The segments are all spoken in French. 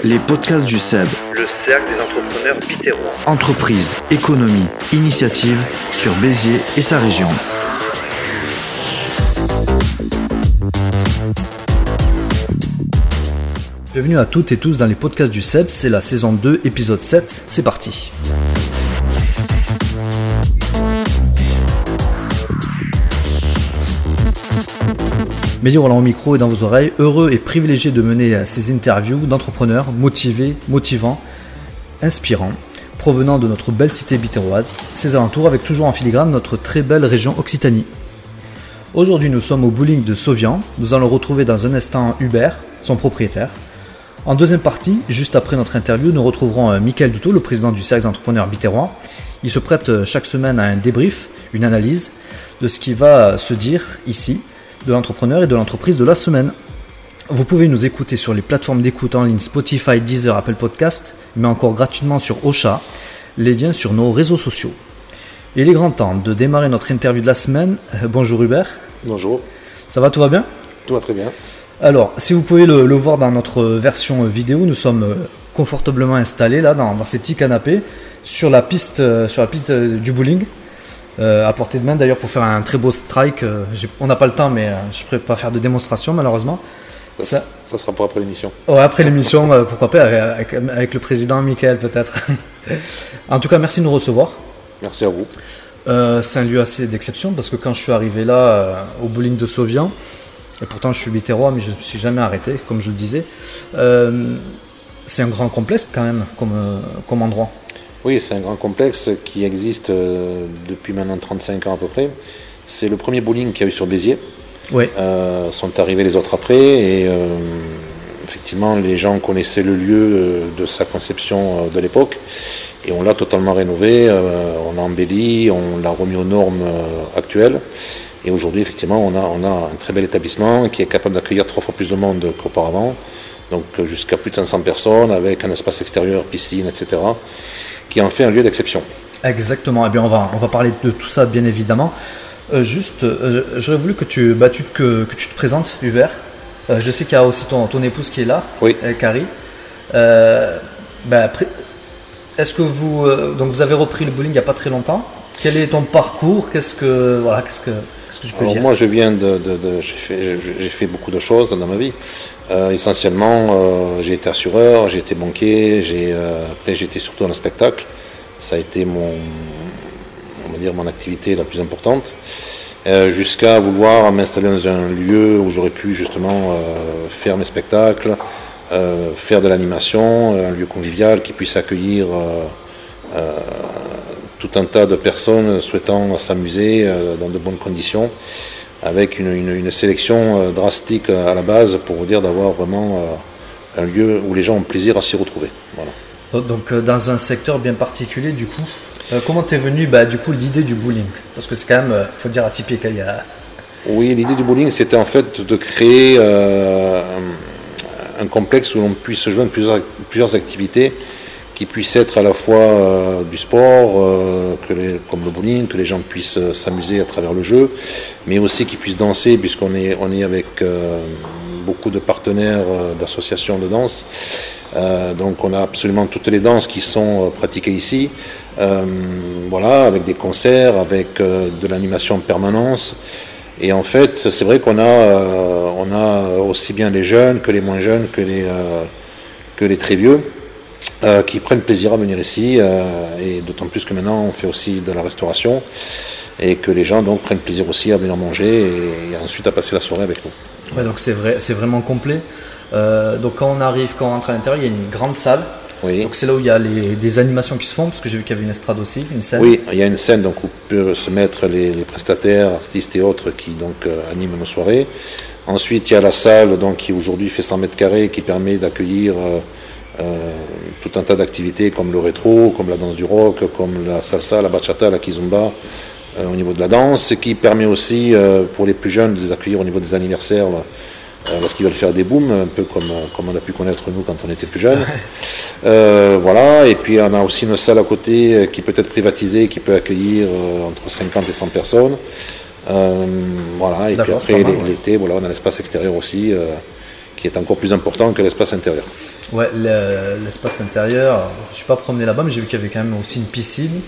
Les podcasts du CEB. Le cercle des entrepreneurs bitérois. Entreprise, économie, initiative sur Béziers et sa région. Bienvenue à toutes et tous dans les podcasts du CEB, c'est la saison 2, épisode 7, c'est parti. Roland au micro et dans vos oreilles, heureux et privilégié de mener ces interviews d'entrepreneurs motivés, motivants, inspirants, provenant de notre belle cité bitéroise, ses alentours avec toujours en filigrane notre très belle région Occitanie. Aujourd'hui nous sommes au bowling de Sauvian, nous allons retrouver dans un instant Hubert, son propriétaire. En deuxième partie, juste après notre interview, nous retrouverons euh, Michael Duto, le président du cercle d'entrepreneurs bitérois. Il se prête euh, chaque semaine à un débrief, une analyse de ce qui va se dire ici de l'entrepreneur et de l'entreprise de la semaine. Vous pouvez nous écouter sur les plateformes d'écoute en ligne Spotify, Deezer, Apple Podcast, mais encore gratuitement sur Ocha, les liens sur nos réseaux sociaux. Il est grand temps de démarrer notre interview de la semaine. Euh, bonjour Hubert. Bonjour. Ça va, tout va bien? Tout va très bien. Alors, si vous pouvez le, voir dans notre version vidéo, nous sommes euh, confortablement installés là dans, ces petits canapés sur la piste, euh, sur la piste du bowling. Euh, à portée de main d'ailleurs pour faire un très beau strike. Euh, on n'a pas le temps, mais euh, je ne pourrais pas faire de démonstration malheureusement. Ça, ça, sera pour après l'émission. Ouais, après l'émission, pourquoi pas, avec, avec, le président Michael peut-être. en tout cas, merci de nous recevoir. Merci à vous. c'est un lieu assez d'exception parce que quand je suis arrivé là au bowling de Sauvian, et pourtant je suis bitérois mais je ne me suis jamais arrêté, comme je le disais, c'est un grand complexe quand même comme, comme endroit. Oui, c'est un grand complexe qui existe euh, depuis maintenant 35 ans à peu près. C'est le premier bowling qu'il y a eu sur Béziers. Euh, sont arrivés les autres après et euh, effectivement les gens connaissaient le lieu de sa conception de l'époque et on l'a totalement rénové, on l'a embelli, on l'a remis aux normes actuelles. Et aujourd'hui, effectivement, on a, on a un très bel établissement qui est capable d'accueillir trois fois plus de monde qu'auparavant, donc jusqu'à plus de 500 personnes, avec un espace extérieur, piscine, etc qui en fait un lieu d'exception. Exactement. Eh bien, on va, on va parler de tout ça, bien évidemment. Euh, juste, euh, j'aurais voulu que tu, bah, que, que, tu te présentes, Hubert. Euh, je sais qu'il y a aussi ton, ton épouse qui est là, oui. Carrie. Bah, est-ce que vous, donc vous avez repris le bowling il n'y a pas très longtemps Quel est ton parcours? Qu'est-ce que, voilà, qu'est-ce que, qu'est-ce que tu peux Alors dire Moi, je viens de, de, j'ai fait, beaucoup de choses dans ma vie. essentiellement, j'ai été assureur, j'ai été banquier, j'ai, après j'ai été surtout dans le spectacle. Ça a été mon, on va dire, mon activité la plus importante. Euh, jusqu'à vouloir m'installer dans un lieu où j'aurais pu justement euh, faire mes spectacles, euh, faire de l'animation, un lieu convivial qui puisse accueillir tout un tas de personnes souhaitant s'amuser dans de bonnes conditions, avec une, sélection drastique à la base pour vous dire d'avoir vraiment un lieu où les gens ont plaisir à s'y retrouver. Voilà. Donc euh, dans un secteur bien particulier du coup. Euh, comment t'es venu bah, du coup l'idée du bowling? Parce que c'est quand même, il euh, faut dire atypique. Il y a... Oui, l'idée du bowling c'était en fait de créer un complexe où l'on puisse joindre plusieurs, plusieurs activités qui puissent être à la fois du sport, que les, comme le bowling, que les gens puissent s'amuser à travers le jeu, mais aussi qu'ils puissent danser puisqu'on est, on est avec beaucoup de partenaires d'associations de danse. Euh, donc on a absolument toutes les danses qui sont euh, pratiquées ici. Euh, voilà, avec des concerts, avec de l'animation en permanence. Et en fait, c'est vrai qu'on a, on a aussi bien les jeunes que les moins jeunes, que les, que les très vieux, qui prennent plaisir à venir ici. et d'autant plus que maintenant, on fait aussi de la restauration et que les gens donc prennent plaisir aussi à venir manger et, ensuite à passer la soirée avec nous. Ouais, donc c'est vrai, c'est vraiment complet. Euh, donc quand on arrive, quand on rentre à l'intérieur, il y a une grande salle. Oui. Donc c'est là où il y a des animations qui se font, parce que j'ai vu qu'il y avait une estrade aussi, une scène. Oui, il y a une scène donc, où peuvent se mettre les, prestataires, artistes et autres qui donc euh, animent nos soirées. Ensuite, il y a la salle donc, qui aujourd'hui fait 100 mètres carrés, qui permet d'accueillir euh, tout un tas d'activités comme le rétro, comme la danse du rock, comme la salsa, la bachata, la kizumba. au niveau de la danse, ce qui permet aussi pour les plus jeunes de les accueillir au niveau des anniversaires euh, parce qu'ils veulent faire des booms, un peu comme, comme on a pu connaître nous quand on était plus jeunes. Euh, voilà, et puis on a aussi une salle à côté euh, qui peut être privatisée, qui peut accueillir entre 50 et 100 personnes. voilà, et puis après l'été, voilà, on a l'espace extérieur aussi qui est encore plus important que l'espace intérieur. Ouais, l'espace intérieur, je ne suis pas promené là-bas, mais j'ai vu qu'il y avait quand même aussi une piscine.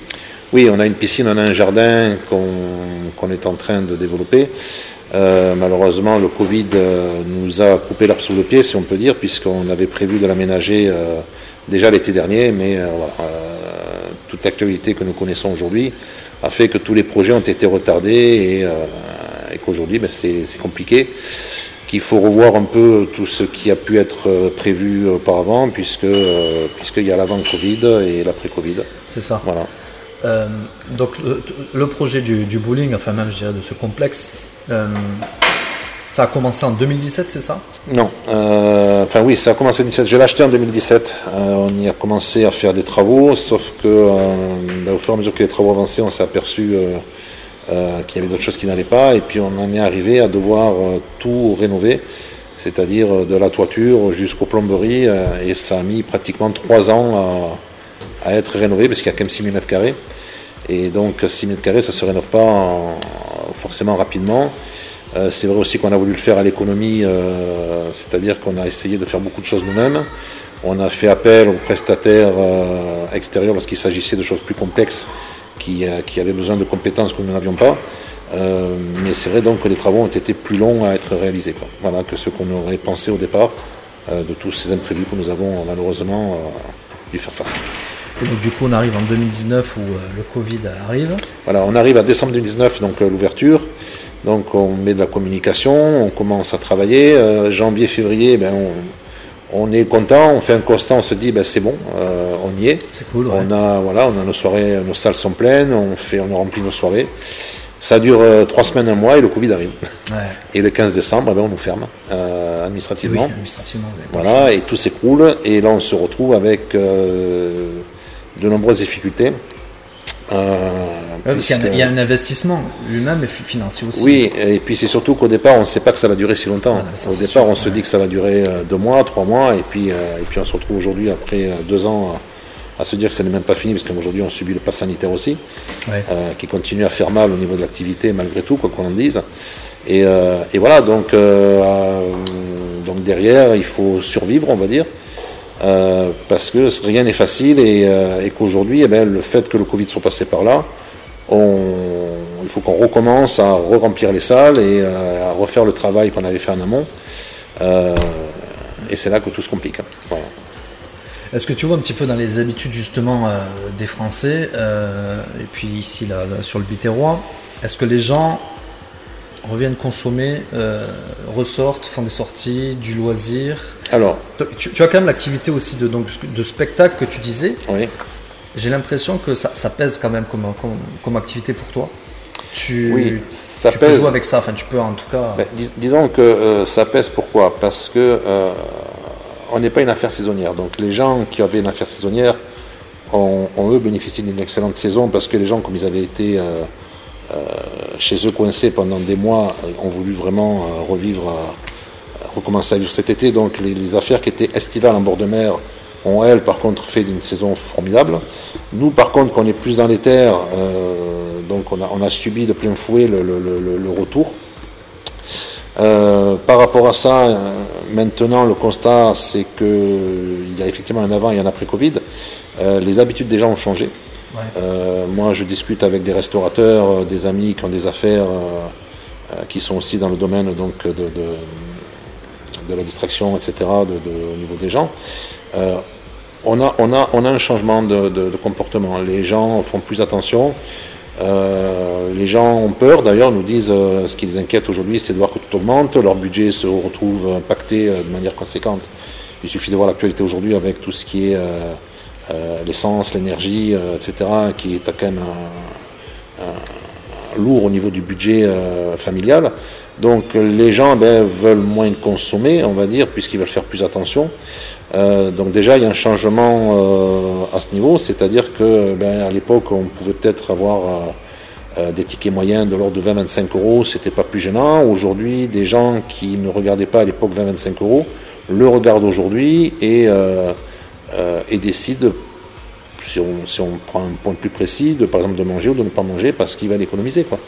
Oui, on a une piscine, on a un jardin qu'on est en train de développer. Euh, malheureusement, le Covid euh, nous a coupé l'arbre sous le pied, si on peut dire, puisqu'on avait prévu de l'aménager euh, déjà l'été dernier, mais toute l'actualité que nous connaissons aujourd'hui a fait que tous les projets ont été retardés et, qu'aujourd'hui, ben, c'est compliqué qu'il faut revoir un peu tout ce qui a pu être prévu auparavant, puisque puisqu'il y a l'avant Covid et l'après Covid. C'est ça. Voilà. donc le, projet du, du, bowling, enfin même je dirais de ce complexe, euh, ça a commencé en 2017, c'est ça? Non. Euh, enfin oui, ça a commencé en 2017. Je l'ai acheté en 2017. Euh, on y a commencé à faire des travaux, sauf que ben, au fur et à mesure que les travaux avançaient, on s'est aperçu qu'il y avait d'autres choses qui n'allaient pas. Et puis on en est arrivé à devoir tout rénover, c'est-à-dire de la toiture jusqu'aux plomberies. et ça a mis pratiquement trois ans à, être rénové, parce qu'il y a quand même 6 000 m2. Et donc 6 000 m2, ça ne se rénove pas en, forcément rapidement. Euh, c'est vrai aussi qu'on a voulu le faire à l'économie, euh, c'est-à-dire qu'on a essayé de faire beaucoup de choses nous-mêmes. On a fait appel aux prestataires euh, extérieurs lorsqu'il s'agissait de choses plus complexes qui, avaient besoin de compétences que nous n'avions pas. mais c'est vrai donc que les travaux ont été plus longs à être réalisés Voilà, que ce qu'on aurait pensé au départ de tous ces imprévus que nous avons malheureusement dû faire face. Et donc du coup on arrive en 2019 où euh, le Covid arrive. Voilà, on arrive à décembre 2019, donc euh, l'ouverture. Donc on met de la communication, on commence à travailler. Euh, janvier, février, ben, on, est content, on fait un constat, on se dit ben, c'est bon, on y est. C'est cool. On a voilà, on a nos soirées, nos salles sont pleines, on fait, on remplit nos soirées. Ça dure trois semaines, un mois et le Covid arrive. Et le 15 décembre, eh ben, on nous ferme administrativement. Oui, administrativement voilà, et tout s'écroule. Et là, on se retrouve avec de nombreuses difficultés. Euh, il, y a, un investissement lui-même et financier aussi. Oui, et puis c'est surtout qu'au départ, on ne sait pas que ça va durer si longtemps. au départ, on se dit que ça va durer euh, deux mois, trois mois, et puis, euh, et puis on se retrouve aujourd'hui, après deux ans, à se dire que ça n'est même pas fini, parce qu'aujourd'hui, on subit le pass sanitaire aussi, qui continue à faire mal au niveau de l'activité, malgré tout, quoi qu'on en dise. Et, et voilà, donc, donc derrière, il faut survivre, on va dire. Euh, parce que rien n'est facile et, euh, qu'aujourd'hui, eh ben, le fait que le Covid soit passé par là, il faut qu'on recommence à re-remplir les salles et euh, à refaire le travail qu'on avait fait en amont. et c'est là que tout se complique. Est-ce que tu vois un petit peu dans les habitudes justement des Français, et puis ici là, sur le Biterrois, est-ce que les gens reviennent consommer, ressortent, font des sorties, du loisir alors, tu, as quand même l'activité aussi de, donc, de spectacle que tu disais. Oui. J'ai l'impression que ça, pèse quand même comme, comme, activité pour toi. Tu, oui, ça tu pèse. peux jouer avec ça, enfin tu peux en tout cas. Ben, disons que euh, ça pèse pourquoi? Parce que euh, on n'est pas une affaire saisonnière. Donc les gens qui avaient une affaire saisonnière ont, eux bénéficié d'une excellente saison parce que les gens, comme ils avaient été euh, chez eux coincés pendant des mois, ont voulu vraiment revivre recommencer à vivre cet été. Donc les, affaires qui étaient estivales en bord de mer ont, elles, par contre, fait d'une saison formidable. Nous, par contre, qu'on est plus dans les terres, euh, donc on a, subi de plein fouet le, retour. Euh, par rapport à ça, euh, maintenant, le constat, c'est qu'il y a effectivement un avant et un après Covid. les habitudes des gens ont changé. Moi, je discute avec des restaurateurs, des amis qui ont des affaires qui sont aussi dans le domaine donc, de de la distraction, etc., au niveau des gens, euh, on, a, on, a, on a un changement de, comportement. Les gens font plus attention. Euh, les gens ont peur, d'ailleurs, nous disent euh, ce qui les inquiète aujourd'hui, c'est de voir que tout augmente, leur budget se retrouve impacté de manière conséquente. Il suffit de voir l'actualité aujourd'hui avec tout ce qui est l'essence, l'énergie, etc., qui est quand même lourd au niveau du budget familial. Donc les gens ben, veulent moins consommer, on va dire, puisqu'ils veulent faire plus attention. Euh, donc déjà, il y a un changement euh, à ce niveau, c'est-à-dire que ben, à l'époque, on pouvait peut-être avoir euh, des tickets moyens de l'ordre de 20-25 euros, c'était pas plus gênant. Aujourd'hui, des gens qui ne regardaient pas à l'époque 20-25 euros le regardent aujourd'hui et, et décident si on, si on, prend un point plus précis, de, par exemple de manger ou de ne pas manger parce qu'ils veulent économiser. Quoi.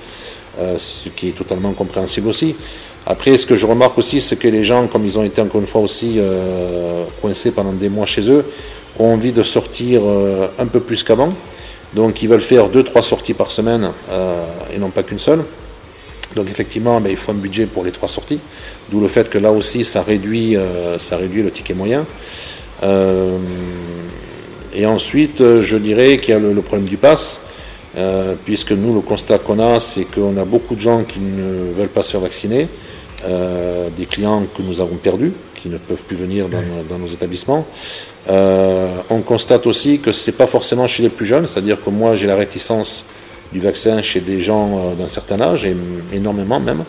ce qui est totalement compréhensible aussi. Après, ce que je remarque aussi, c'est que les gens, comme ils ont été encore une fois aussi coincés pendant des mois chez eux, ont envie de sortir un peu plus qu'avant. Donc ils veulent faire deux, trois sorties par semaine et non pas qu'une seule. Donc effectivement, ben, il faut un budget pour les trois sorties, d'où le fait que là aussi, ça réduit, euh, ça réduit le ticket moyen. Euh, et ensuite, euh, je dirais qu'il y a le, problème du pass, puisque nous, le constat qu'on a, c'est qu'on a beaucoup de gens qui ne veulent pas se faire vacciner, des clients que nous avons perdus, qui ne peuvent plus venir dans, dans nos établissements. on constate aussi que ce n'est pas forcément chez les plus jeunes, c'est-à-dire que moi, j'ai la réticence du vaccin chez des gens euh, d'un certain âge, et énormément même.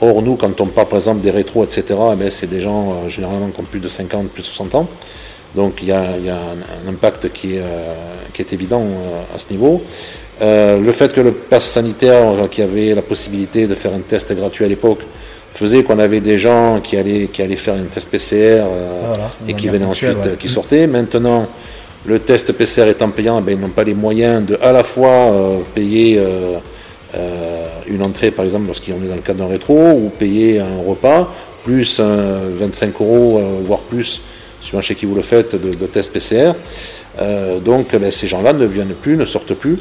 Or, nous, quand on parle par exemple des rétros, etc., eh ben, c'est des gens euh, généralement qui ont plus de 50, plus de 60 ans. Donc il y a, un, impact qui est, euh, qui est évident à ce niveau. le fait que le pass sanitaire, qui avait la possibilité de faire un test gratuit à l'époque, faisait qu'on avait des gens qui allaient, qui allaient faire un test PCR et qui venaient ensuite, qui sortaient. Maintenant, le test PCR étant payant, ben, ils n'ont pas les moyens de à la fois euh, payer euh, euh, une entrée, par exemple, lorsqu'on est dans le cadre d'un rétro, ou payer un repas, plus 25 euros, voire plus, suivant chez qui vous le faites, de, test PCR. donc ben, ces gens-là ne viennent plus, ne sortent plus.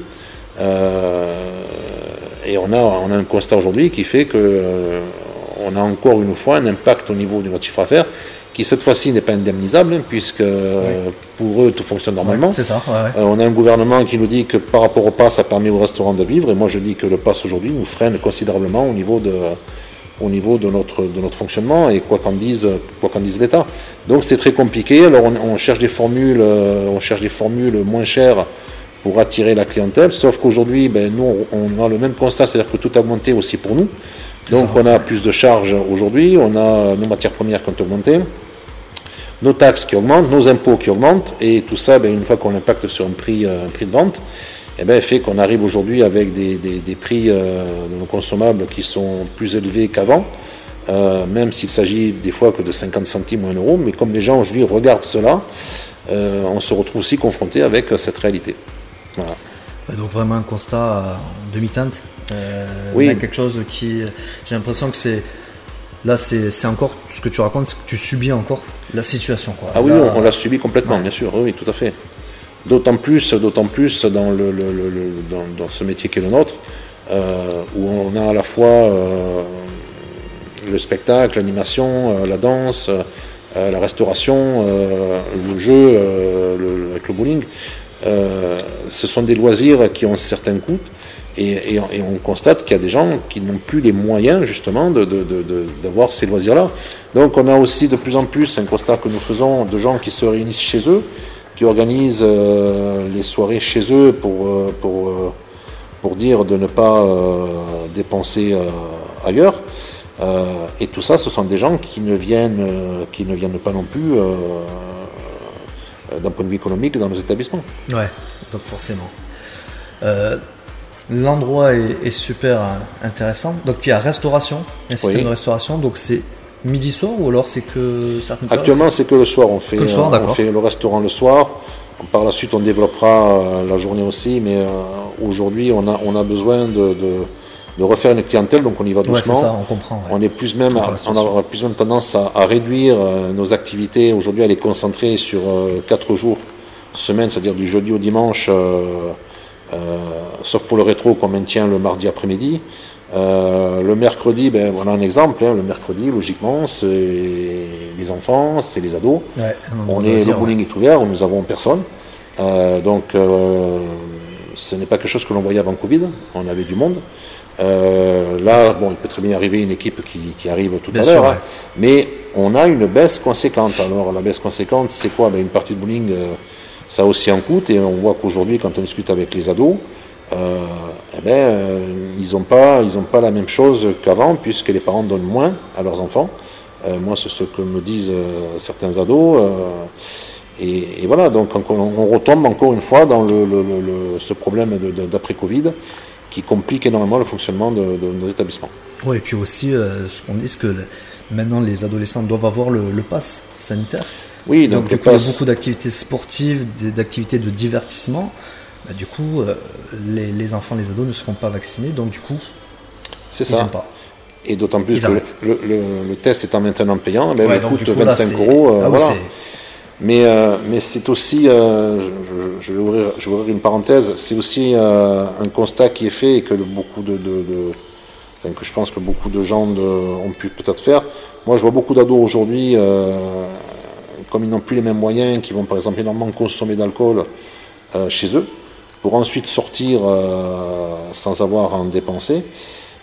et on a, on a un constat aujourd'hui qui fait que on a encore une fois un impact au niveau de notre chiffre d'affaires qui cette fois-ci n'est pas indemnisable, hein, puisque pour eux tout fonctionne normalement. ça. Euh, on a un gouvernement qui nous dit que par rapport au pass, ça permet aux restaurants de vivre, et moi je dis que le pass aujourd'hui nous freine considérablement au niveau de, au niveau de notre, de notre fonctionnement et quoi qu'en dise, quoi qu'en dise l'État. Donc c'est très compliqué. Alors on, cherche des formules, euh, on cherche des formules moins chères pour attirer la clientèle. Sauf qu'aujourd'hui, ben, nous on a le même constat, c'est-à-dire que tout a augmenté aussi pour nous. Donc on a plus de charges aujourd'hui, on a nos matières premières qui ont augmenté, nos taxes qui augmentent, nos impôts qui augmentent, et tout ça, ben, une fois qu'on impacte sur un prix, euh, un prix de vente, eh ben, fait qu'on arrive aujourd'hui avec des, prix euh, de nos consommables qui sont plus élevés qu'avant, euh, même s'il s'agit des fois que de 50 centimes ou 1 euro, mais comme les gens aujourd'hui regardent cela, on se retrouve aussi confronté avec cette réalité. Donc vraiment un constat en demi-teinte euh, oui. quelque chose qui. J'ai l'impression que c'est. Là, c'est encore ce que tu racontes, c'est que tu subis encore la situation. Quoi. Ah oui, on, l'a subi complètement, bien sûr, oui, tout à fait. D'autant plus, d'autant plus dans, le, dans, ce métier qui est le nôtre, euh, où on a à la fois euh, le spectacle, l'animation, la danse, la restauration, le jeu avec le bowling. Ce sont des loisirs qui ont certains coûts et, on constate qu'il y a des gens qui n'ont plus les moyens justement d'avoir ces loisirs-là. Donc on a aussi de plus en plus un constat que nous faisons de gens qui se réunissent chez eux, qui organisent euh, les soirées chez eux pour, euh, pour, euh, pour dire de ne pas dépenser ailleurs. et tout ça, ce sont des gens qui ne viennent, qui ne viennent pas non plus d'un point de vue économique dans nos établissements. Ouais, donc forcément. L'endroit est, super intéressant. Donc il y a restauration, un système de restauration. Donc c'est midi soir ou alors c'est que certaines Actuellement c'est que le soir. On fait, le, euh, on fait le restaurant le soir. Par la suite on développera euh, la journée aussi. Mais euh, aujourd'hui on a, on a besoin de, de, refaire une clientèle. Donc on y va doucement. ça, on comprend. On est plus même, on a plus même tendance à, réduire nos activités. Aujourd'hui à les concentrer sur 4 jours semaine, c'est-à-dire du jeudi au dimanche. Euh, sauf pour le rétro qu'on maintient le mardi après-midi. Euh, le mercredi, ben, voilà un exemple. Hein. le mercredi, logiquement, c'est les enfants, c'est les ados. on est, le bowling est ouvert, nous avons personne. Euh, donc, ce n'est pas quelque chose que l'on voyait avant Covid. On avait du monde. Là, bon, il peut très bien arriver une équipe qui, arrive tout à l'heure, hein. mais on a une baisse conséquente. Alors, la baisse conséquente, c'est quoi? Ben, Une partie de bowling ça a aussi un coût et on voit qu'aujourd'hui, quand on discute avec les ados, euh, eh ben, euh, ils n'ont pas, ils pas la même chose qu'avant puisque les parents donnent moins à leurs enfants. Euh, moi, c'est ce que me disent certains ados. Et, voilà, donc on, retombe encore une fois dans le, ce problème d'après-Covid qui complique énormément le fonctionnement de, nos établissements. Oui, et puis aussi, ce qu'on dit, c'est que maintenant les adolescents doivent avoir le, le pass sanitaire. Oui, donc, du coup, il y a beaucoup d'activités sportives, d'activités de divertissement. Bah, du coup, euh, les, enfants, les ados ne se font pas vacciner, donc du coup. C'est ça. pas. Et d'autant plus Ils que le, le- le- test étant maintenant payant, là, Ouais, il donc, coûte du coup, là, 25 c'est- euros. euh, ah voilà. Mais, euh, mais c'est aussi, euh, je, vais ouvrir, une parenthèse, c'est aussi euh, un constat qui est fait et que beaucoup de, que je pense que beaucoup de gens ont pu peut-être faire. Moi, je vois beaucoup d'ados aujourd'hui, comme ils n'ont plus les mêmes moyens, qui vont par exemple énormément consommer d'alcool chez eux, pour ensuite sortir sans avoir à en dépenser.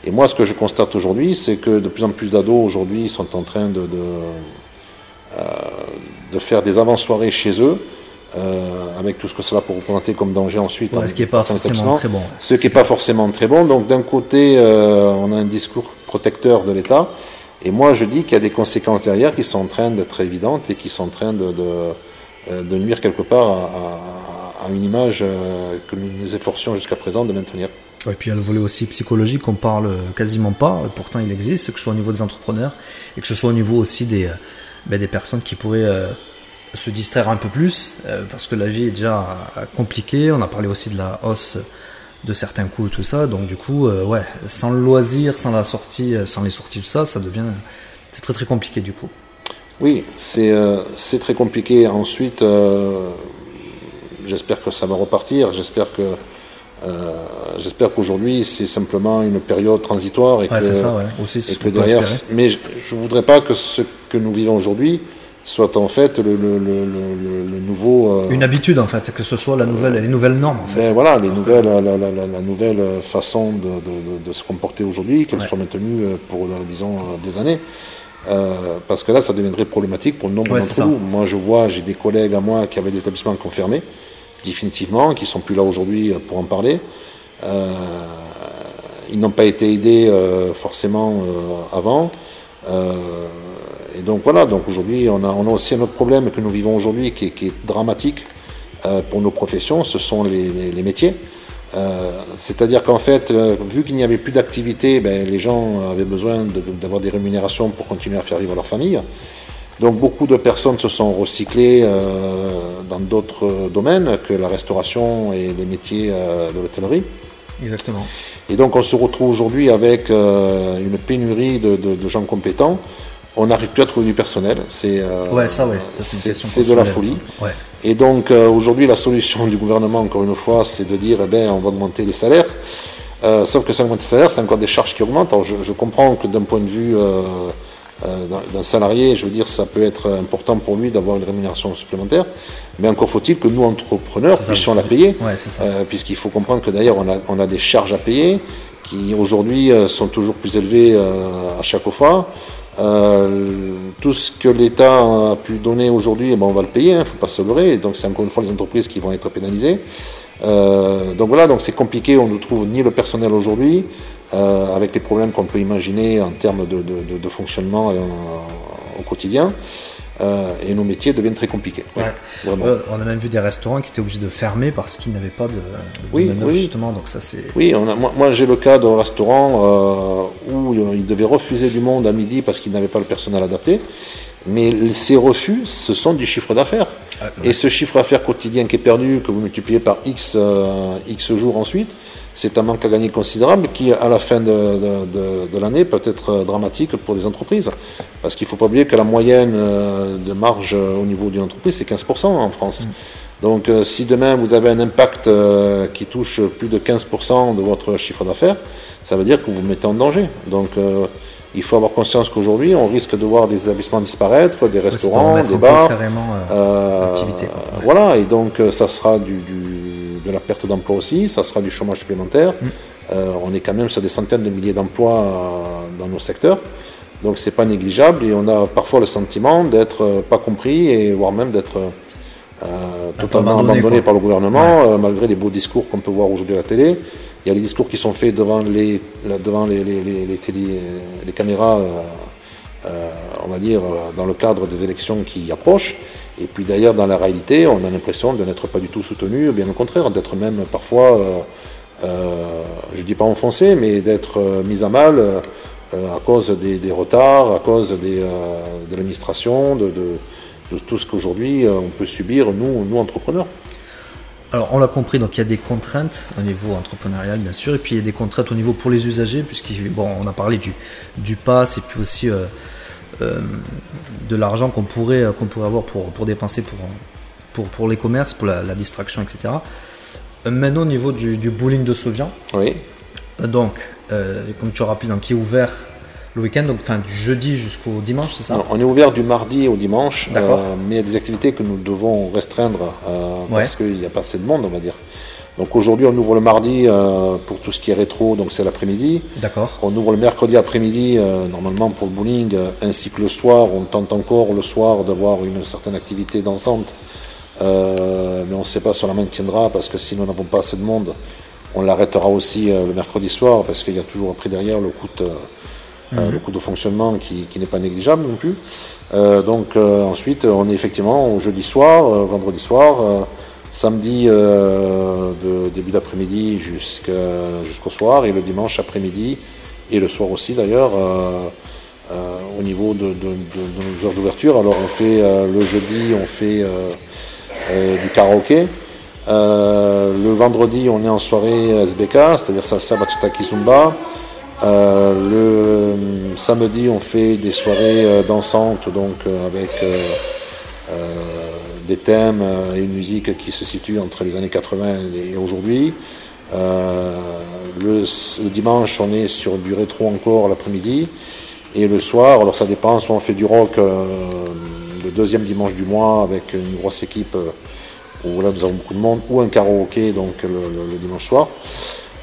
Et moi, ce que je constate aujourd'hui, c'est que de plus en plus d'ados aujourd'hui sont en train de, de faire des avant-soirées chez eux, euh, avec tout ce que cela peut représenter comme danger ensuite. Ouais, en- ce qui est pas en forcément très bon. Ce qui n'est pas forcément très bon. Donc d'un côté, euh, on a un discours protecteur de l'État, et moi je dis qu'il y a des conséquences derrière qui sont en train d'être évidentes et qui sont en train de, de, euh, de nuire quelque part à, à- à une image que nous nous efforcions jusqu'à présent de maintenir. Et puis il y a le volet aussi psychologique qu'on parle quasiment pas, pourtant il existe, que ce soit au niveau des entrepreneurs et que ce soit au niveau aussi des, ben, des personnes qui pourraient euh, se distraire un peu plus, euh, parce que la vie est déjà euh, compliquée. On a parlé aussi de la hausse de certains coûts et tout ça, donc du coup, euh, ouais, sans le loisir, sans la sortie, sans les sorties, tout ça, ça devient. C'est très très compliqué du coup. Oui, c'est c'est très compliqué. Ensuite, j'espère que ça va repartir. J'espère que euh, j'espère qu'aujourd'hui c'est simplement une période transitoire et Ouais, que, ça, ouais. Aussi, et que derrière. Mais je ne voudrais pas que ce que nous vivons aujourd'hui soit en fait le, le, le, le- le nouveau. euh, Une habitude en fait, que ce soit la nouvelle, les nouvelles normes en fait. ben voilà, les nouvelles, la, la, la, la nouvelle façon de, de, de, se comporter aujourd'hui, qu'elle Ouais. soit maintenue euh, pour, euh, disons, euh, des années. Euh, parce que là, ça deviendrait problématique pour nombre Ouais, d'entre nous. Moi, je vois, j'ai des collègues à moi qui avaient des établissements confirmés, définitivement, qui sont plus là aujourd'hui euh, pour en parler. Euh, ils n'ont pas été aidés euh, forcément euh, avant. Euh, et donc voilà, donc aujourd'hui, on a, on a aussi un autre problème que nous vivons aujourd'hui qui, est- qui est dramatique euh, pour nos professions, ce sont les, les- les métiers. Euh, C'est-à-dire qu'en fait, euh, vu qu'il n'y avait plus d'activité, ben, les gens avaient besoin de- d'avoir des rémunérations pour continuer à faire vivre leur famille. Donc beaucoup de personnes se sont recyclées dans d'autres domaines que la restauration et les métiers de l'hôtellerie. Exactement. Et donc on se retrouve aujourd'hui avec une pénurie de, de- de gens compétents. On n'arrive plus à trouver du personnel. C'est euh, Ouais, ouais. de la folie. Ouais. Et donc euh, aujourd'hui, la solution du gouvernement, encore une fois, c'est de dire eh ben, on va augmenter les salaires. Euh, sauf que ça augmente les salaires, c'est encore des charges qui augmentent. Alors je, je comprends que d'un point de vue d'un- salarié, je veux dire, ça peut être important pour lui d'avoir une rémunération supplémentaire. Mais encore faut-il que nous, entrepreneurs, puissions la payer. Puisqu'il faut comprendre que d'ailleurs, on a, on a des charges à payer qui aujourd'hui sont toujours plus élevées à chaque fois. Euh, tout ce que l'État a pu donner aujourd'hui, eh ben, on va le payer, il ne faut pas se leurrer. Donc c'est encore une fois les entreprises qui vont être pénalisées. Euh, donc voilà, donc c'est compliqué, on ne trouve ni le personnel aujourd'hui, euh, avec les problèmes qu'on peut imaginer en termes de, de- de- fonctionnement au quotidien. Euh, et nos métiers deviennent très compliqués. Ouais. Vraiment. Euh, on a même vu des restaurants qui étaient obligés de fermer parce qu'ils n'avaient pas de, de Oui, justement. Donc ça c'est. Oui, on a, moi, moi, j'ai le cas d'un restaurant euh, où ils devaient refuser du monde à midi parce qu'ils n'avaient pas le personnel adapté. Mais ces refus, ce sont du chiffre d'affaires. Ah, Et ce chiffre d'affaires quotidien qui est perdu, que vous multipliez par X, X jours ensuite, c'est un manque à gagner considérable qui, à la fin de, de- de- de l'année, peut être dramatique pour les entreprises. Parce qu'il ne faut pas oublier que la moyenne euh, de marge euh, au niveau d'une entreprise, c'est 15% en France. Donc euh, si demain vous avez un impact qui touche plus de 15% de votre chiffre d'affaires, ça veut dire que vous vous mettez en danger. Donc il faut avoir conscience qu'aujourd'hui, on risque de voir des établissements disparaître, des restaurants, des bars. carrément euh, Euh, quoi. Voilà, et donc ça sera du, du- de la perte d'emploi aussi, ça sera du chômage supplémentaire. Mm. Euh, on est quand même sur des centaines de milliers d'emplois euh, dans nos secteurs. Donc c'est pas négligeable et on a parfois le sentiment d'être euh, pas compris et voire même d'être euh, peu totalement abandonné, par le gouvernement, euh, malgré les beaux discours qu'on peut voir aujourd'hui à la télé. Il y a les discours qui sont faits devant les, devant les, les, les, les télé- les caméras, euh, euh, on va dire, euh, dans le cadre des élections qui approchent. Et puis d'ailleurs, dans la réalité, on a l'impression de n'être pas du tout soutenu, bien au contraire, d'être même parfois, euh, euh, je dis pas enfoncé, mais d'être euh, mis à mal euh, euh, à cause des, des retards, à cause des, euh, de l'administration, de, de- de tout ce qu'aujourd'hui euh, on peut subir, nous, nous entrepreneurs. Alors, on l'a compris, donc il y a des contraintes au niveau entrepreneurial, bien sûr, et puis il y a des contraintes au niveau pour les usagers, puisqu'on bon, on a parlé du, du pass et puis aussi euh, euh, de l'argent qu'on pourrait, qu'on pourrait avoir pour, pour dépenser pour, pour, pour les commerces, pour la, la distraction, etc. Euh, Maintenant, au niveau du, du bowling de Sauvian, Oui. euh, donc, euh, comme tu as rappelé, donc, qui est ouvert le week-end, donc enfin du jeudi jusqu'au dimanche, c'est ça? Non, on est ouvert du mardi au dimanche, euh, mais il y a des activités que nous devons restreindre euh, parce qu'il n'y a pas assez de monde, on va dire. Donc aujourd'hui, on ouvre le mardi euh, pour tout ce qui est rétro, donc c'est l'après-midi. D'accord. On ouvre le mercredi après-midi, normalement pour le bowling, ainsi que le soir. On tente encore le soir d'avoir une certaine activité dansante, mais on ne sait pas si on la maintiendra parce que si nous n'avons pas assez de monde, on l'arrêtera aussi euh, le mercredi soir parce qu'il y a toujours après derrière le coût, de- euh, le coût de fonctionnement qui, qui n'est pas négligeable non plus. Euh, donc euh, ensuite, on est effectivement au jeudi soir, euh, vendredi soir. euh, samedi euh, de début d'après-midi jusqu'au soir et le dimanche après-midi et le soir aussi d'ailleurs euh, euh, au niveau de, de- de- de nos heures d'ouverture. Alors on fait euh, le jeudi, on fait euh, euh, du karaoké. Euh, le vendredi, on est en soirée SBK, c'est-à-dire salsa, bachata, kizumba. Euh, le samedi, on fait des soirées euh, dansantes, donc euh, avec euh, euh, des thèmes euh, et une musique qui se situe entre les années 80 et aujourd'hui. Euh, le, dimanche, on est sur du rétro encore l'après-midi. Et le soir, alors ça dépend, soit on fait du rock euh, le deuxième dimanche du mois avec une grosse équipe euh, où là nous avons beaucoup de monde, ou un karaoké donc le, le- le dimanche soir.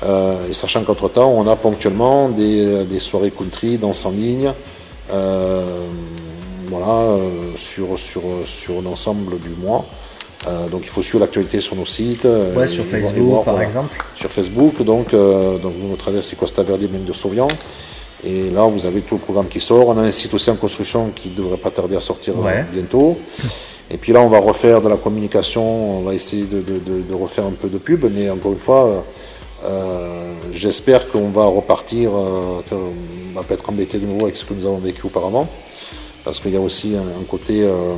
Euh, et sachant qu'entre-temps, on a ponctuellement des, des soirées country, danse en ligne, euh, voilà, euh, sur, sur, sur l'ensemble du mois. Euh, donc il faut suivre l'actualité sur nos sites. euh, Ouais, et sur et Facebook, voir, par voilà. exemple. Sur Facebook, donc, euh, donc notre adresse c'est Costa Verde Blanc de Sauvian. Et là, vous avez tout le programme qui sort. On a un site aussi en construction qui devrait pas tarder à sortir Ouais. bientôt. Et puis là, on va refaire de la communication, on va essayer de, refaire un peu de pub, mais encore une fois, euh, j'espère qu'on va repartir, euh, qu'on va pas être embêté de nouveau avec ce que nous avons vécu auparavant, parce qu'il y a aussi un, côté, euh,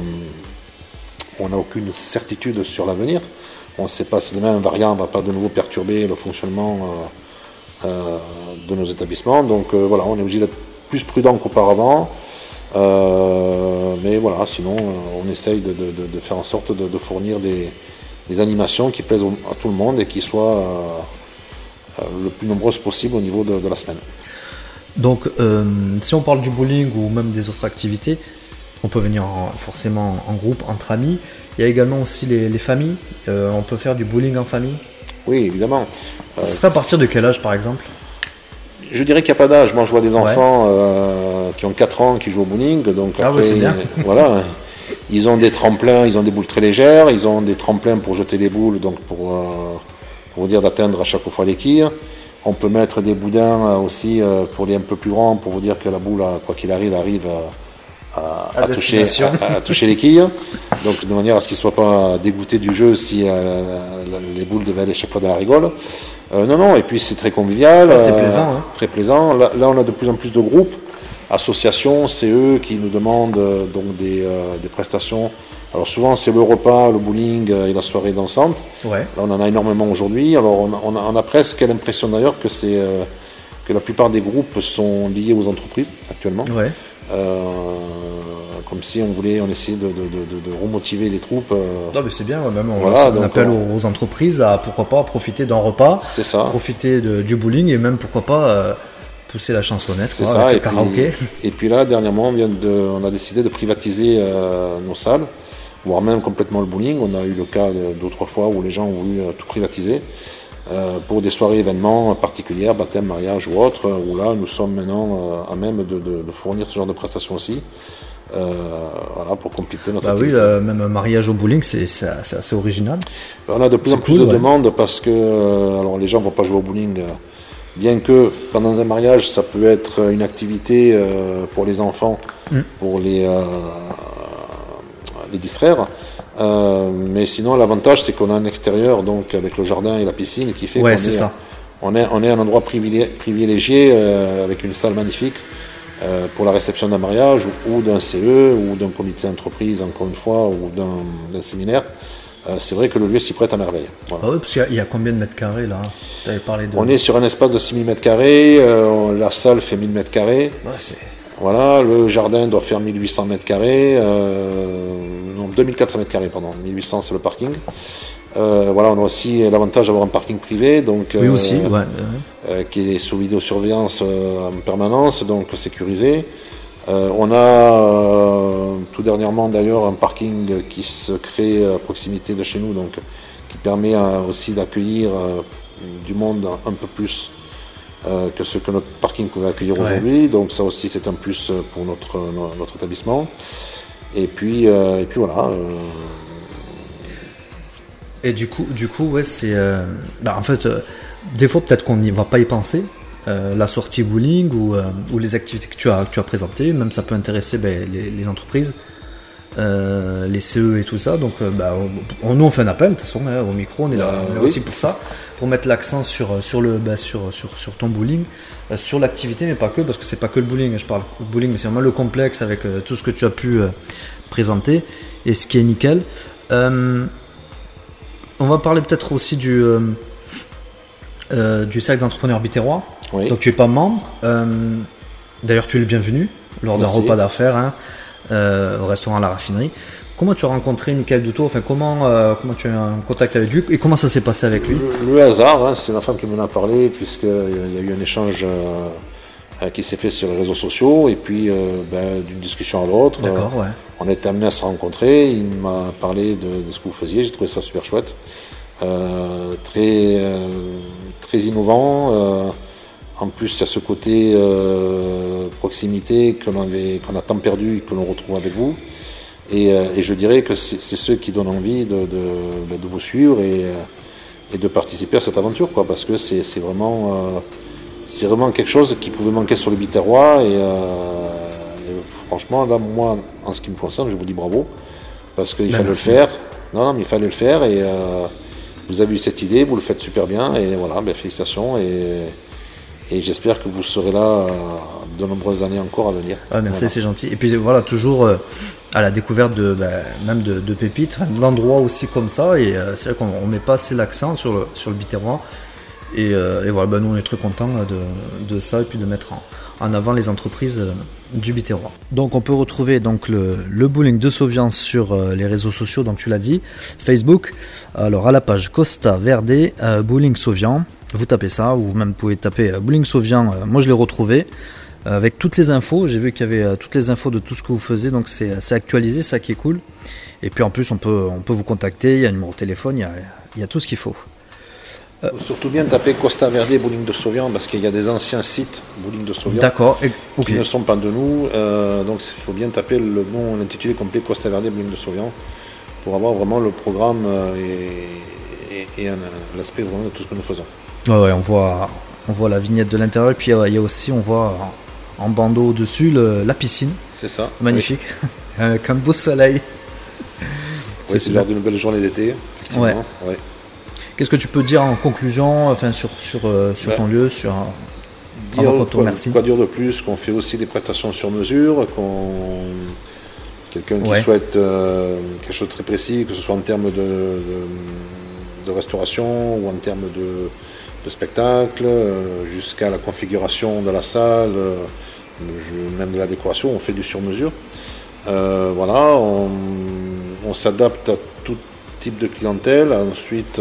où on n'a aucune certitude sur l'avenir. On ne sait pas si demain un variant ne va pas de nouveau perturber le fonctionnement euh, euh, de nos établissements. Donc euh, voilà, on est obligé d'être plus prudent qu'auparavant. Euh, mais voilà, sinon, euh, on essaye de, de- de- de faire en sorte de, de fournir des, des animations qui plaisent à tout le monde et qui soient euh, le plus nombreuses possible au niveau de, la semaine. Donc, euh, si on parle du bowling ou même des autres activités, on peut venir en- forcément en groupe, entre amis. Il y a également aussi les, les familles. On peut faire du bowling en famille? Oui, évidemment. Ce serait à partir de quel âge, par exemple? Je dirais qu'il n'y a pas d'âge. Moi, je vois des enfants euh, qui ont 4 ans qui jouent au bowling. Donc Ah après, bien. voilà. Ils ont des tremplins, ils ont des boules très légères, ils ont des tremplins pour jeter des boules, donc pour, euh, pour vous dire d'atteindre à chaque fois les quilles. On peut mettre des boudins euh, aussi euh, pour les un peu plus grands, pour vous dire que la boule, euh, quoi qu'il arrive, arrive à, à- À toucher, à- toucher les quilles. Donc de manière à ce qu'ils ne soient pas dégoûtés du jeu si euh, les boules devaient aller chaque fois dans la rigole. Euh, non, non, et puis c'est très convivial. Ah, c'est euh, plaisant, hein. Très plaisant. Là, là, on a de plus en plus de groupes, associations, CE qui nous demandent euh, donc des, euh, des prestations. Alors souvent c'est le repas, le bowling euh, et la soirée dansante. Ouais. Là on en a énormément aujourd'hui. Alors on a, on a- on a presque l'impression d'ailleurs que c'est euh, que la plupart des groupes sont liés aux entreprises actuellement. Ouais. Euh, comme si on voulait, on essayait de, de, de- de remotiver les troupes. euh, Non, mais c'est bien, ouais, même on, Voilà, on donc, appelle on- aux, entreprises à pourquoi pas profiter d'un repas, c'est ça. profiter du bowling et même pourquoi pas euh, pousser la chansonnette, C'est quoi, ça. avec Et le karaoké. puis, et puis là, dernièrement, on, vient de, on a décidé de privatiser euh, nos salles, voire même complètement le bowling. On a eu le cas d'autres fois où les gens ont voulu tout privatiser euh, pour des soirées événements particulières, baptême, mariage ou autre, où là, nous sommes maintenant euh, à même de, de- de fournir ce genre de prestations aussi, euh, voilà, pour compléter notre Bah oui, même un mariage au bowling, c'est assez original. On a de plus en plus cool, de ouais. demandes parce que euh, alors les gens vont pas jouer au bowling, euh, bien que pendant un mariage ça peut être une activité euh, pour les enfants, Mm. pour les euh, les distraire. Mais sinon l'avantage c'est qu'on a un extérieur donc avec le jardin et la piscine qui fait Ouais, qu'on est, ça. on est on est un endroit privilé- privilégié avec une salle magnifique. Euh, pour la réception d'un mariage ou, d'un CE ou d'un comité d'entreprise encore une fois ou d'un séminaire c'est vrai que le lieu s'y prête à merveille. Ah oui, parce qu'il y, a combien de mètres carrés là? Parlé On est sur un espace de 6000 mètres carrés, la salle fait 1000 mètres carrés. voilà, le jardin doit faire 1800 mètres carrés, non 2400 mètres carrés, pardon, 1800 c'est le parking. Euh, voilà, on a aussi l'avantage d'avoir un parking privé, donc oui, aussi, euh, euh, qui est sous vidéosurveillance en permanence, donc sécurisé. on a tout dernièrement d'ailleurs un parking qui se crée à proximité de chez nous, donc qui permet aussi d'accueillir du monde un peu plus que ce que notre parking pouvait accueillir aujourd'hui. Donc ça aussi c'est un plus pour notre, notre établissement. Et puis, et puis voilà. Et du coup, du coup ouais, c'est. Euh, bah, en fait, euh, des fois, peut-être qu'on n'y va pas y penser. Euh, la sortie bowling ou, ou, les activités que tu as, tu as présentées, même ça peut intéresser ben, les, entreprises, les CE et tout ça. Donc, bah, on, nous, on fait un appel, de toute façon, hein, au micro, on est là, aussi pour ça, pour mettre l'accent sur, sur, le, bah, sur, sur, sur, ton bowling, sur l'activité, mais pas que, parce que c'est pas que le bowling, je parle de bowling, mais c'est vraiment le complexe avec tout ce que tu as pu présenter, et ce qui est nickel. On va parler peut-être aussi du, euh, euh, du cercle d'entrepreneurs bitérois. Donc tu es pas membre. Euh, d'ailleurs, tu es le bienvenu lors d'un repas d'affaires hein, au restaurant La Raffinerie. Comment tu as rencontré Michael Douto Enfin, comment, comment tu as eu un contact avec lui? Et comment ça s'est passé avec lui? Le, hasard, hein, c'est ma femme qui m'en a parlé, puisqu'il y a eu un échange qui s'est fait sur les réseaux sociaux, et puis ben, d'une discussion à l'autre, on a été amené à se rencontrer. Il m'a parlé de, ce que vous faisiez, j'ai trouvé ça super chouette. Euh, très, euh, très innovant. Euh, en plus, il y a ce côté proximité qu'on qu'on a tant perdu et que l'on retrouve avec vous. Et, je dirais que c'est ceux qui donnent envie de, ben, vous suivre et, de participer à cette aventure, quoi, parce que c'est vraiment, c'est vraiment quelque chose qui pouvait manquer sur le Biterrois. Et, franchement, là, moi, en ce qui me concerne, je vous dis bravo, parce qu'il fallait le faire. Non, non, mais il fallait le faire et vous avez eu cette idée, vous le faites super bien et voilà, ben, félicitations et, et j'espère que vous serez là euh, de nombreuses années encore à venir. Ah, merci, c'est gentil. Et puis voilà, toujours euh, à la découverte de ben, même de, de pépites, d'endroits aussi comme ça et euh, c'est vrai qu'on ne met pas assez l'accent sur le, sur le Biterrois. Et, et voilà, ben, nous on est très contents de, de ça et puis de mettre en, avant les entreprises euh, du Biterrois. Donc on peut retrouver donc le, bowling de Sauvian sur euh, les réseaux sociaux, donc tu l'as dit, Facebook. Alors à la page Costa Verde euh, Bowling Sauvian, vous tapez ça ou même pouvez taper Bowling Sauvian. moi je l'ai retrouvé avec toutes les infos. J'ai vu qu'il y avait toutes les infos de tout ce que vous faisiez, donc c'est actualisé, ça qui est cool. Et puis en plus on peut on peut vous contacter, il y a un numéro de téléphone, il y a tout ce qu'il faut. Euh, surtout bien taper Costa Verde Bowling de Sauvian parce qu'il y a des anciens sites bowling de Sauvian D'accord. qui ne sont pas de nous. Euh, donc il faut bien taper le nom, l'intitulé complet Costa Verde Bowling de Sauvian pour avoir vraiment le programme euh, et, l'aspect vraiment de tout ce que nous faisons. Ouais, on voit, on voit la vignette de l'intérieur et puis il y a aussi, on voit en bandeau au-dessus la piscine. C'est ça. Magnifique. Avec un beau soleil. c'est l'heure d'une belle journée d'été. Ouais. ouais. Qu'est-ce que tu peux dire en conclusion enfin, sur, sur, euh, sur ton lieu sur, dire, quoi, quoi, dire de plus Qu'on fait aussi des prestations sur mesure, qu'on quelqu'un qui souhaite euh, quelque chose de très précis, que ce soit en termes de, de, restauration ou en termes de, de spectacle, euh, jusqu'à la configuration de la salle, même de la décoration, on fait du sur mesure. voilà, on, on s'adapte à tout type de clientèle. Ensuite,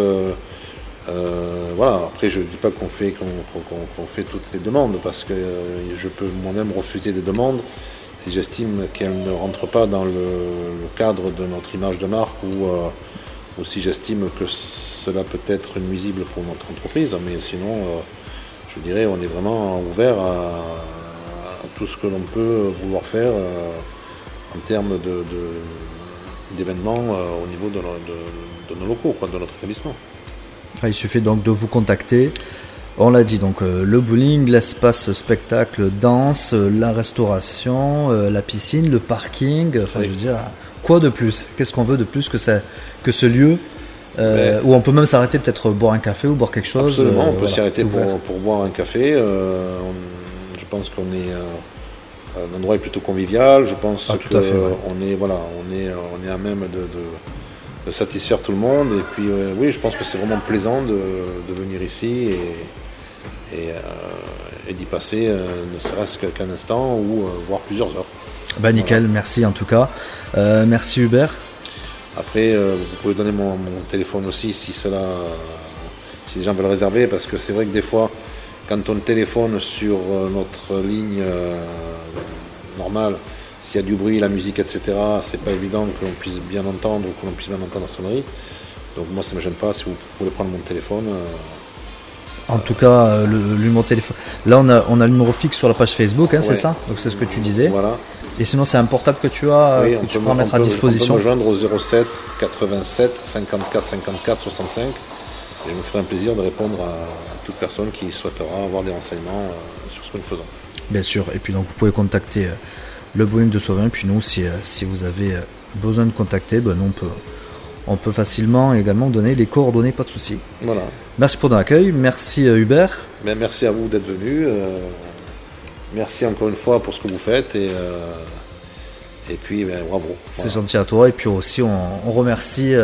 euh, voilà, après je ne dis pas qu'on fait, fait toutes les demandes, parce que euh, je peux moi-même refuser des demandes si j'estime qu'elles ne rentrent pas dans le, cadre de notre image de marque ou, euh, ou si j'estime que cela peut être nuisible pour notre entreprise. Mais sinon, je dirais, on est vraiment ouvert à, tout ce que l'on peut vouloir faire en termes d'événements de, au niveau de, nos locaux, de notre établissement. Il suffit donc de vous contacter. On l'a dit, donc euh, le bowling, l'espace spectacle, danse, euh, la restauration, euh, la piscine, le parking. Enfin, je veux dire, quoi de plus? Qu'est-ce qu'on veut de plus que, ça, que ce lieu où on peut même s'arrêter, peut-être boire un café ou boire quelque chose Absolument, on peut s'arrêter pour, pour, boire un café. je pense qu'on est. L'endroit est plutôt convivial. Je pense ah, qu'on est, voilà, on est, on est à même de de satisfaire tout le monde. Et puis oui, je pense que c'est vraiment plaisant de, venir ici et, et, d'y passer ne serait-ce qu'un instant ou voire plusieurs heures. Bah nickel, merci en tout cas. merci Hubert. Après, vous pouvez donner mon, mon téléphone aussi si cela si les gens veulent réserver, parce que c'est vrai que des fois, quand on téléphone sur euh, notre ligne euh, normale, s'il y a du bruit, la musique, etc., c'est pas évident que l'on puisse bien entendre ou que l'on puisse bien entendre la sonnerie. Donc moi, ça ne me gêne pas si vous voulez prendre mon téléphone. Euh, en tout cas, le, numéro de téléphone. Là, on a, on a le numéro fixe sur la page Facebook, hein, c'est ça? Donc c'est ce que tu disais. Voilà. Et sinon, c'est un portable que tu as, que tu peux mettre à disposition. On peut me joindre au 07 87 54 54 65 je me ferai un plaisir de répondre à toute personne qui souhaitera avoir des renseignements euh, sur ce que nous faisons. Bien sûr, et puis donc vous pouvez contacter euh, le bowling de Sauvin, puis nous, si, euh, si vous avez besoin de contacter, ben, on, peut, on peut facilement également donner les coordonnées, pas de souci. Voilà. Merci pour ton accueil, merci Hubert. Ben, merci à vous d'être venu. merci encore une fois pour ce que vous faites et, et puis ben, bravo. C'est gentil à toi, et puis aussi on, remercie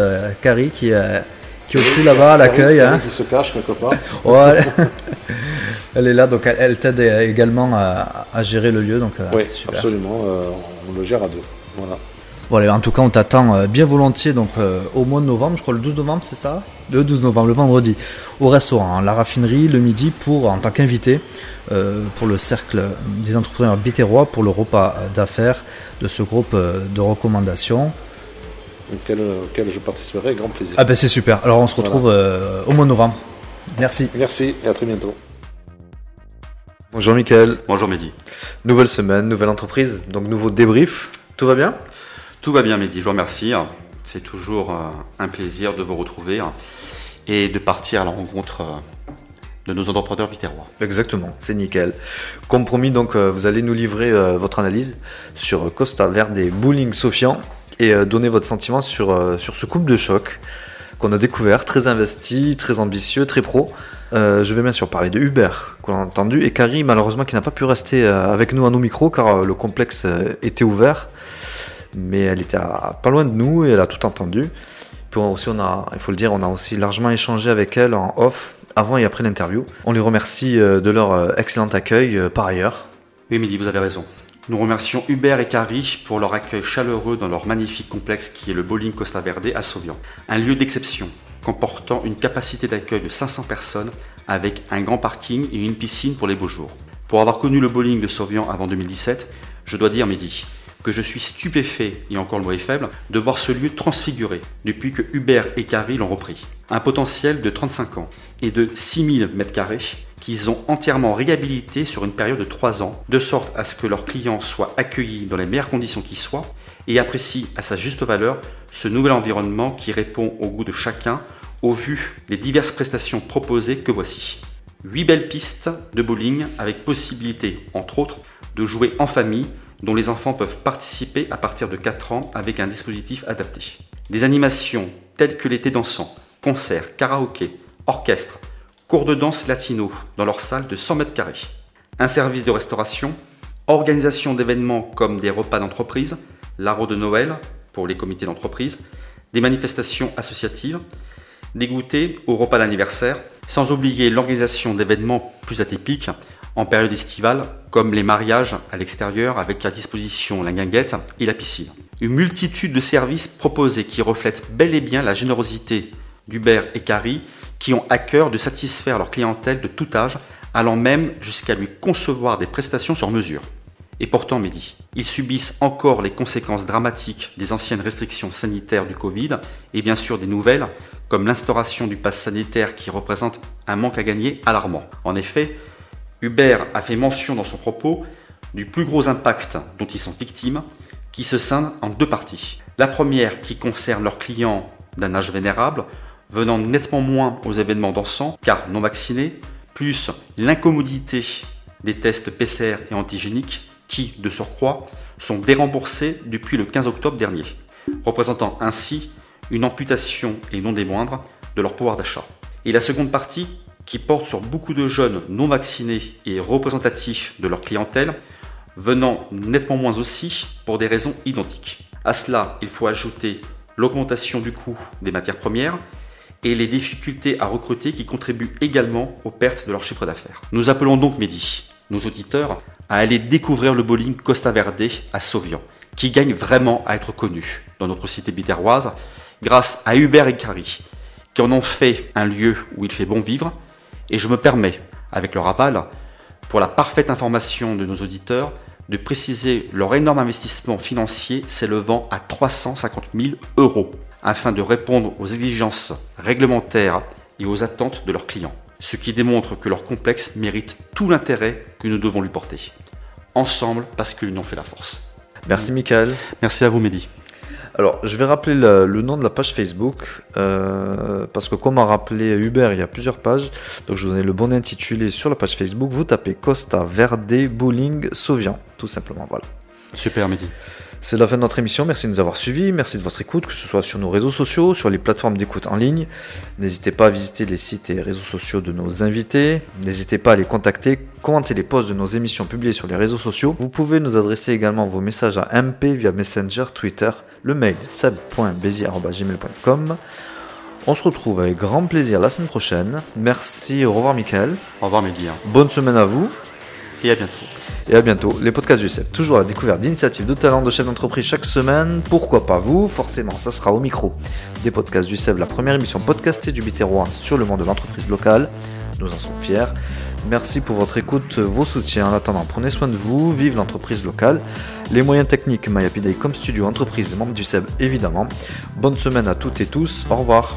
Carrie qui a qui est au-dessus là-bas à l'accueil. Hein. Qui se cache quelque part. ouais. elle est là, donc elle, t'aide également à, gérer le lieu. Donc, euh, oui, absolument. Euh, on le gère à deux. Voilà. En tout cas, on t'attend euh, bien volontiers donc, au mois de novembre, je crois le 12 novembre, c'est ça? Le 12 novembre, le vendredi, au restaurant, la raffinerie, le midi, pour, en tant qu'invité, pour le cercle des entrepreneurs bitérois, pour le repas d'affaires de ce groupe de recommandations auquel, je participerai avec grand plaisir. Ah ben c'est super. Alors on se retrouve euh, au mois de novembre. Merci. Merci et à très bientôt. Bonjour Mickaël. Bonjour Mehdi. Nouvelle semaine, nouvelle entreprise, donc nouveau débrief. Tout va bien? Tout va bien Mehdi, je vous remercie. C'est toujours euh, un plaisir de vous retrouver et de partir à la rencontre euh, de nos entrepreneurs bitérois. Exactement, c'est nickel. Comme promis, donc, vous allez nous livrer votre analyse sur Costa Verde et Bowling Sofian et euh, donner votre sentiment sur, euh, sur ce couple de choc qu'on a découvert, très investi, très ambitieux, très pro. Euh, je vais bien sûr parler de Hubert, qu'on a entendu, et Carrie, malheureusement, qui n'a pas pu rester avec nous à nos micros, car le complexe était ouvert. Mais elle était pas loin de nous et elle a tout entendu. Puis aussi, on a, il faut le dire, on a aussi largement échangé avec elle en off, avant et après l'interview. On les remercie de leur excellent accueil par ailleurs. Oui, Midi, vous avez raison. Nous remercions Hubert et Carrie pour leur accueil chaleureux dans leur magnifique complexe qui est le Bowling Costa Verde à Sauvian. Un lieu d'exception comportant une capacité d'accueil de 500 personnes avec un grand parking et une piscine pour les beaux jours. Pour avoir connu le bowling de Sauvian avant 2017, je dois dire, Mehdi, que je suis stupéfait, et encore le mot est faible, de voir ce lieu transfiguré depuis que Hubert et Carrie l'ont repris. Un potentiel de 35 ans et de 6000 m2 qu'ils ont entièrement réhabilité sur une période de 3 ans, de sorte à ce que leurs clients soient accueillis dans les meilleures conditions qui soient et apprécient à sa juste valeur ce nouvel environnement qui répond au goût de chacun au vu des diverses prestations proposées que voici. 8 belles pistes de bowling avec possibilité, entre autres, de jouer en famille dont les enfants peuvent participer à partir de 4 ans avec un dispositif adapté. Des animations telles que l'été dansant, concerts, karaoké, orchestre, cours de danse latino dans leur salle de 100 mètres carrés, un service de restauration, organisation d'événements comme des repas d'entreprise, l'arbre de Noël pour les comités d'entreprise, des manifestations associatives, des goûters au repas d'anniversaire, sans oublier l'organisation d'événements plus atypiques en période estivale, comme les mariages à l'extérieur avec à disposition la guinguette et la piscine. Une multitude de services proposés qui reflètent bel et bien la générosité d'Hubert et Carrie qui ont à cœur de satisfaire leur clientèle de tout âge, allant même jusqu'à lui concevoir des prestations sur mesure. Et pourtant, Mehdi, ils subissent encore les conséquences dramatiques des anciennes restrictions sanitaires du Covid et bien sûr des nouvelles, comme l'instauration du pass sanitaire qui représente un manque à gagner alarmant. En effet, Hubert a fait mention dans son propos du plus gros impact dont ils sont victimes, qui se scinde en deux parties. La première qui concerne leurs clients d'un âge vénérable, venant nettement moins aux événements dansants, car non vaccinés, plus l'incommodité des tests PCR et antigéniques qui, de surcroît, sont déremboursés depuis le 15 octobre dernier, représentant ainsi une amputation, et non des moindres, de leur pouvoir d'achat. Et la seconde partie, qui porte sur beaucoup de jeunes non vaccinés et représentatifs de leur clientèle, venant nettement moins aussi pour des raisons identiques. À cela, il faut ajouter l'augmentation du coût des matières premières et les difficultés à recruter qui contribuent également aux pertes de leur chiffre d'affaires. Nous appelons donc Mehdi, nos auditeurs, à aller découvrir le bowling Costa Verde à Sauvian, qui gagne vraiment à être connu dans notre cité biterroise grâce à Hubert et Carrie, qui en ont fait un lieu où il fait bon vivre. Et je me permets, avec leur aval, pour la parfaite information de nos auditeurs, de préciser leur énorme investissement financier s'élevant à 350 000 euros, afin de répondre aux exigences réglementaires et aux attentes de leurs clients, ce qui démontre que leur complexe mérite tout l'intérêt que nous devons lui porter. Ensemble, parce que l'union fait la force. Merci Michael. Merci à vous Mehdi. Alors, je vais rappeler le, le nom de la page Facebook, euh, parce que comme a rappelé Hubert, il y a plusieurs pages. Donc, je vous donne le bon intitulé sur la page Facebook. Vous tapez Costa Verde Bowling Sauvian, tout simplement. Voilà. Super Mehdi. C'est la fin de notre émission. Merci de nous avoir suivis. Merci de votre écoute, que ce soit sur nos réseaux sociaux, sur les plateformes d'écoute en ligne. N'hésitez pas à visiter les sites et réseaux sociaux de nos invités. N'hésitez pas à les contacter, commenter les posts de nos émissions publiées sur les réseaux sociaux. Vous pouvez nous adresser également vos messages à MP via Messenger, Twitter, le mail seb.bézier.gmail.com. On se retrouve avec grand plaisir la semaine prochaine. Merci, au revoir Michael. Au revoir Mehdi. Bonne semaine à vous Et à bientôt. et à bientôt. Les podcasts du CEP, toujours à la découverte d'initiatives de talents de chefs d'entreprise chaque semaine. Pourquoi pas vous? Forcément, ça sera au micro des podcasts du CEP, la première émission podcastée du Biterrois sur le monde de l'entreprise locale. Nous en sommes fiers. Merci pour votre écoute, vos soutiens. En attendant, prenez soin de vous, vive l'entreprise locale. Les moyens techniques MyHappyDay comme studio, entreprise et membres du CEB évidemment. Bonne semaine à toutes et tous. Au revoir.